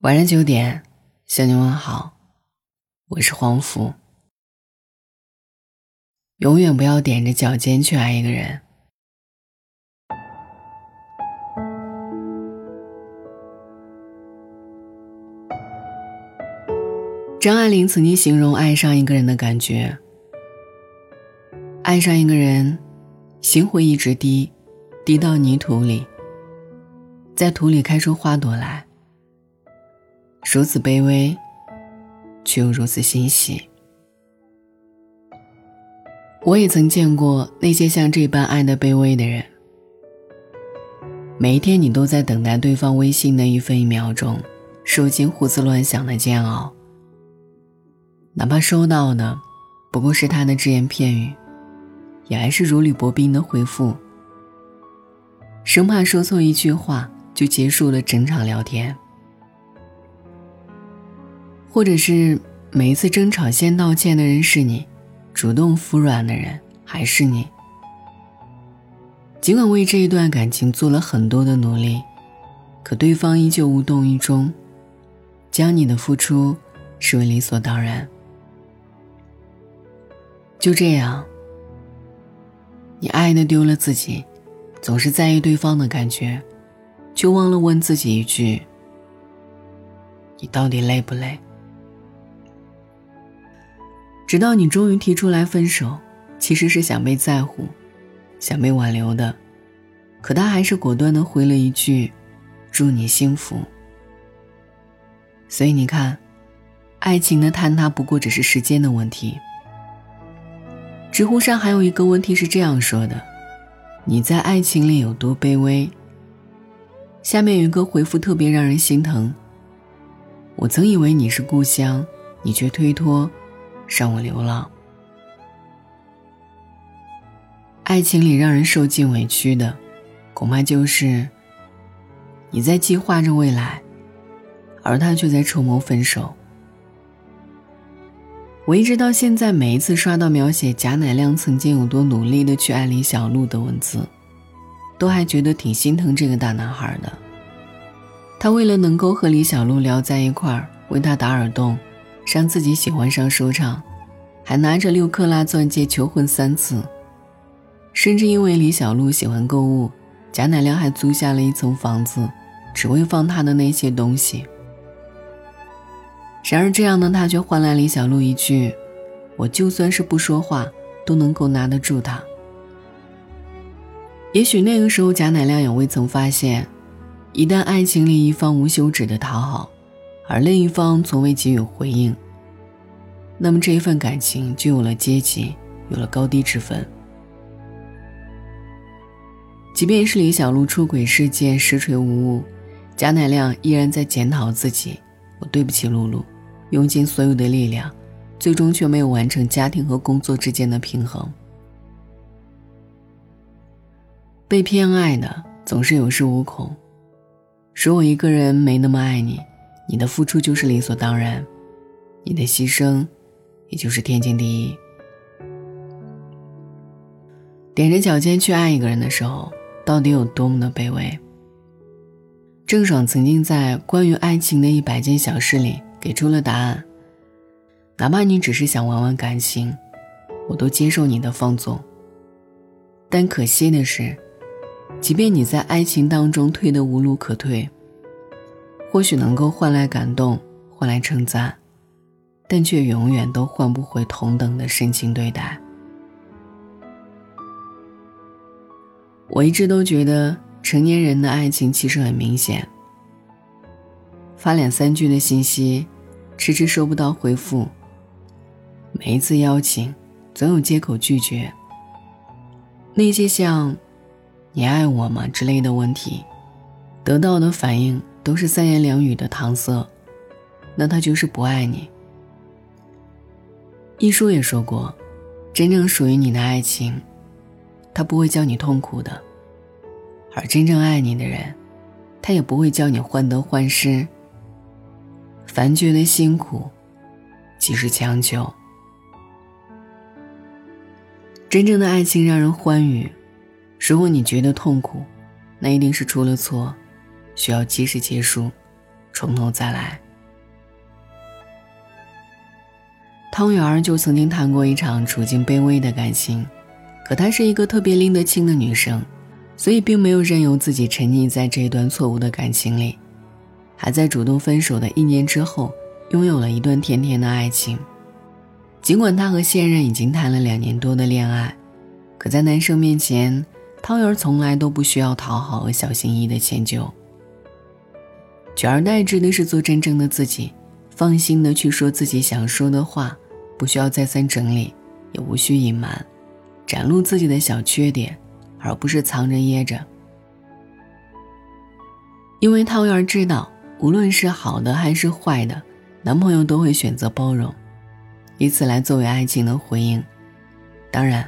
晚上九点，向你问好，我是黄福。永远不要踮着脚尖去爱一个人。张爱玲曾经形容爱上一个人的感觉：爱上一个人，心会一直滴，滴到泥土里，在土里开出花朵来。如此卑微，却又如此欣喜。我也曾见过那些像这般爱的卑微的人。每一天，你都在等待对方微信的一分一秒钟，受尽胡思乱想的煎熬。哪怕收到的不过是他的只言片语，也还是如履薄冰的回复，生怕说错一句话就结束了整场聊天。或者是每一次争吵先道歉的人是你，主动服软的人还是你。尽管为这一段感情做了很多的努力，可对方依旧无动于衷，将你的付出视为理所当然。就这样，你爱的丢了自己，总是在意对方的感觉，却忘了问自己一句：你到底累不累？直到你终于提出来分手，其实是想被在乎，想被挽留的，可他还是果断的回了一句：“祝你幸福。”所以你看，爱情的坍塌不过只是时间的问题。知乎上还有一个问题是这样说的：“你在爱情里有多卑微？”下面有一个回复特别让人心疼：“我曾以为你是故乡，你却推脱。”让我流浪。爱情里让人受尽委屈的，恐怕就是你在计划着未来，而他却在筹谋分手。我一直到现在，每一次刷到描写贾乃亮曾经有多努力的去爱李小璐的文字，都还觉得挺心疼这个大男孩的。他为了能够和李小璐聊在一块儿，为他打耳洞。让自己喜欢上说唱，还拿着六克拉钻戒求婚三次，甚至因为李小璐喜欢购物，贾乃亮还租下了一层房子，只为放他的那些东西。然而，这样的他却换来李小璐一句：“我就算是不说话，都能够拿得住他。”也许那个时候，贾乃亮也未曾发现，一旦爱情里一方无休止的讨好。而另一方从未给予回应，那么这一份感情就有了阶级，有了高低之分。即便是李小璐出轨事件实锤无误，贾乃亮依然在检讨自己：“我对不起露露，用尽所有的力量，最终却没有完成家庭和工作之间的平衡。”被偏爱的总是有恃无恐，说我一个人没那么爱你。你的付出就是理所当然，你的牺牲也就是天经地义。踮着脚尖去爱一个人的时候，到底有多么的卑微？郑爽曾经在《关于爱情的一百件小事》里给出了答案：哪怕你只是想玩玩感情，我都接受你的放纵。但可惜的是，即便你在爱情当中退得无路可退。或许能够换来感动，换来称赞，但却永远都换不回同等的深情对待。我一直都觉得成年人的爱情其实很明显：发两三句的信息，迟迟收不到回复；每一次邀请，总有借口拒绝。那些像“你爱我吗”之类的问题，得到的反应。都是三言两语的搪塞，那他就是不爱你。一书也说过，真正属于你的爱情，他不会叫你痛苦的；而真正爱你的人，他也不会叫你患得患失。凡觉得辛苦，即是强求。真正的爱情让人欢愉，如果你觉得痛苦，那一定是出了错。需要及时结束，从头再来。汤圆儿就曾经谈过一场处境卑微的感情，可她是一个特别拎得清的女生，所以并没有任由自己沉溺在这段错误的感情里，还在主动分手的一年之后，拥有了一段甜甜的爱情。尽管她和现任已经谈了两年多的恋爱，可在男生面前，汤圆儿从来都不需要讨好和小心翼翼的迁就，取而代之的是做真正的自己。放心的去说自己想说的话，不需要再三整理，也无需隐瞒，展露自己的小缺点，而不是藏着掖着。因为汤圆儿知道，无论是好的还是坏的，男朋友都会选择包容，以此来作为爱情的回应。当然，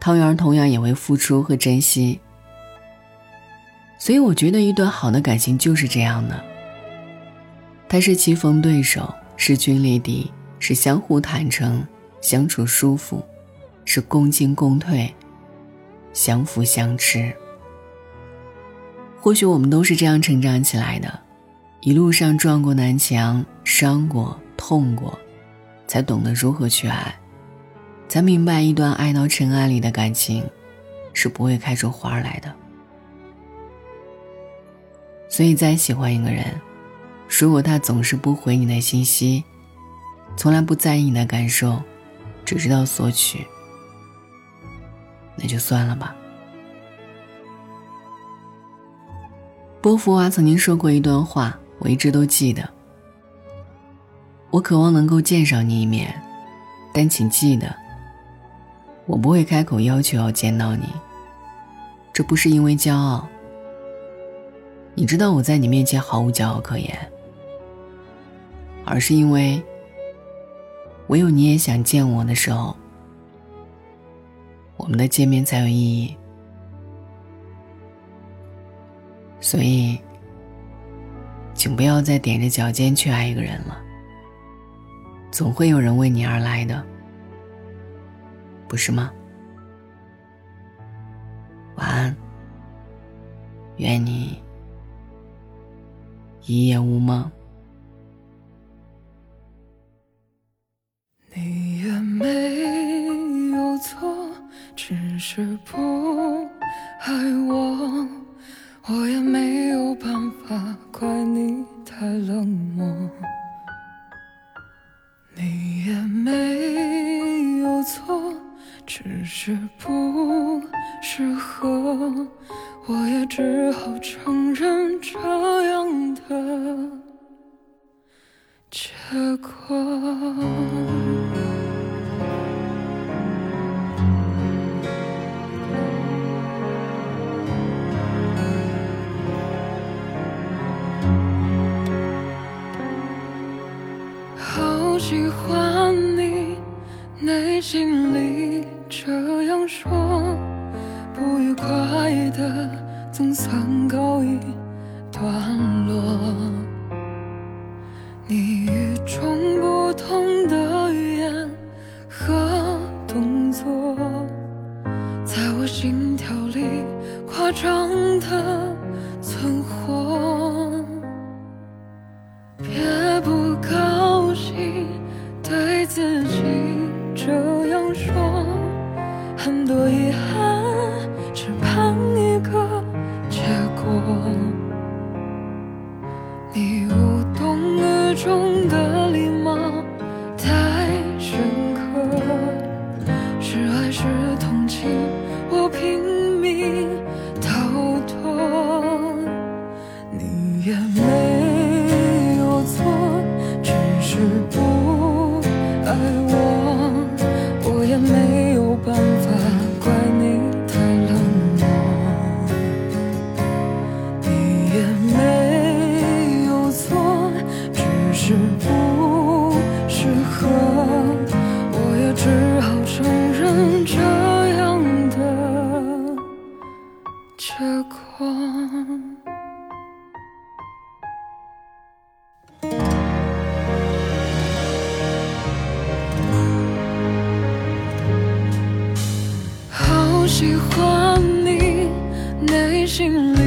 汤圆儿同样也会付出和珍惜。所以，我觉得一段好的感情就是这样的。他是棋逢对手，势均力敌，是相互坦诚，相处舒服，是共进共退，相扶相持。或许我们都是这样成长起来的，一路上撞过南墙，伤过，痛过，才懂得如何去爱，才明白一段爱到尘埃里的感情，是不会开出花来的。所以，再喜欢一个人。如果他总是不回你的信息，从来不在意你的感受，只知道索取，那就算了吧。波伏娃曾经说过一段话，我一直都记得。我渴望能够见上你一面，但请记得，我不会开口要求要见到你。这不是因为骄傲，你知道我在你面前毫无骄傲可言。而是因为，唯有你也想见我的时候，我们的见面才有意义。所以，请不要再踮着脚尖去爱一个人了。总会有人为你而来的，不是吗？晚安，愿你一夜无梦。你也没有错只是不爱我，我也没有办法怪你太冷漠。你也没有错，只是不适合，我也只好承认这样的结果。中的欢你，内心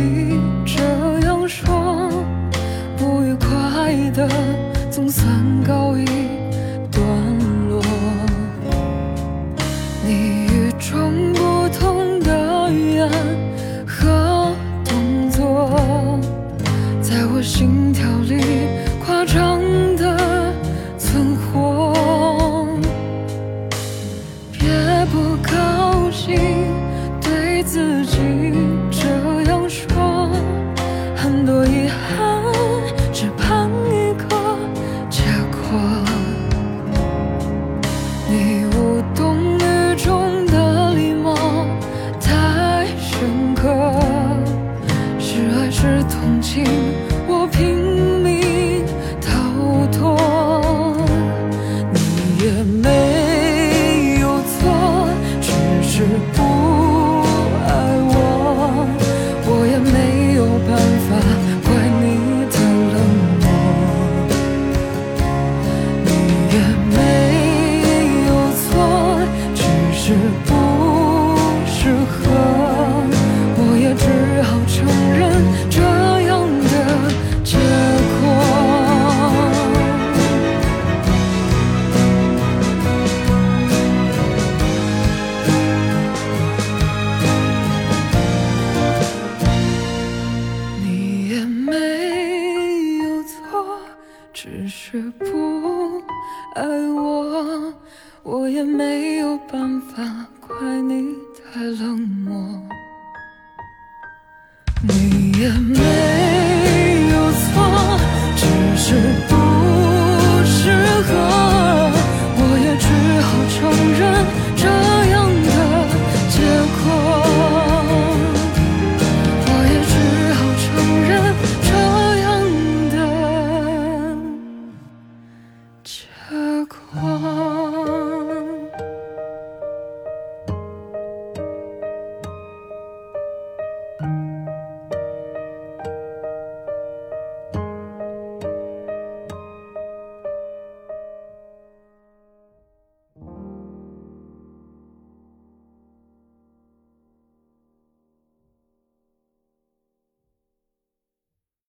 You're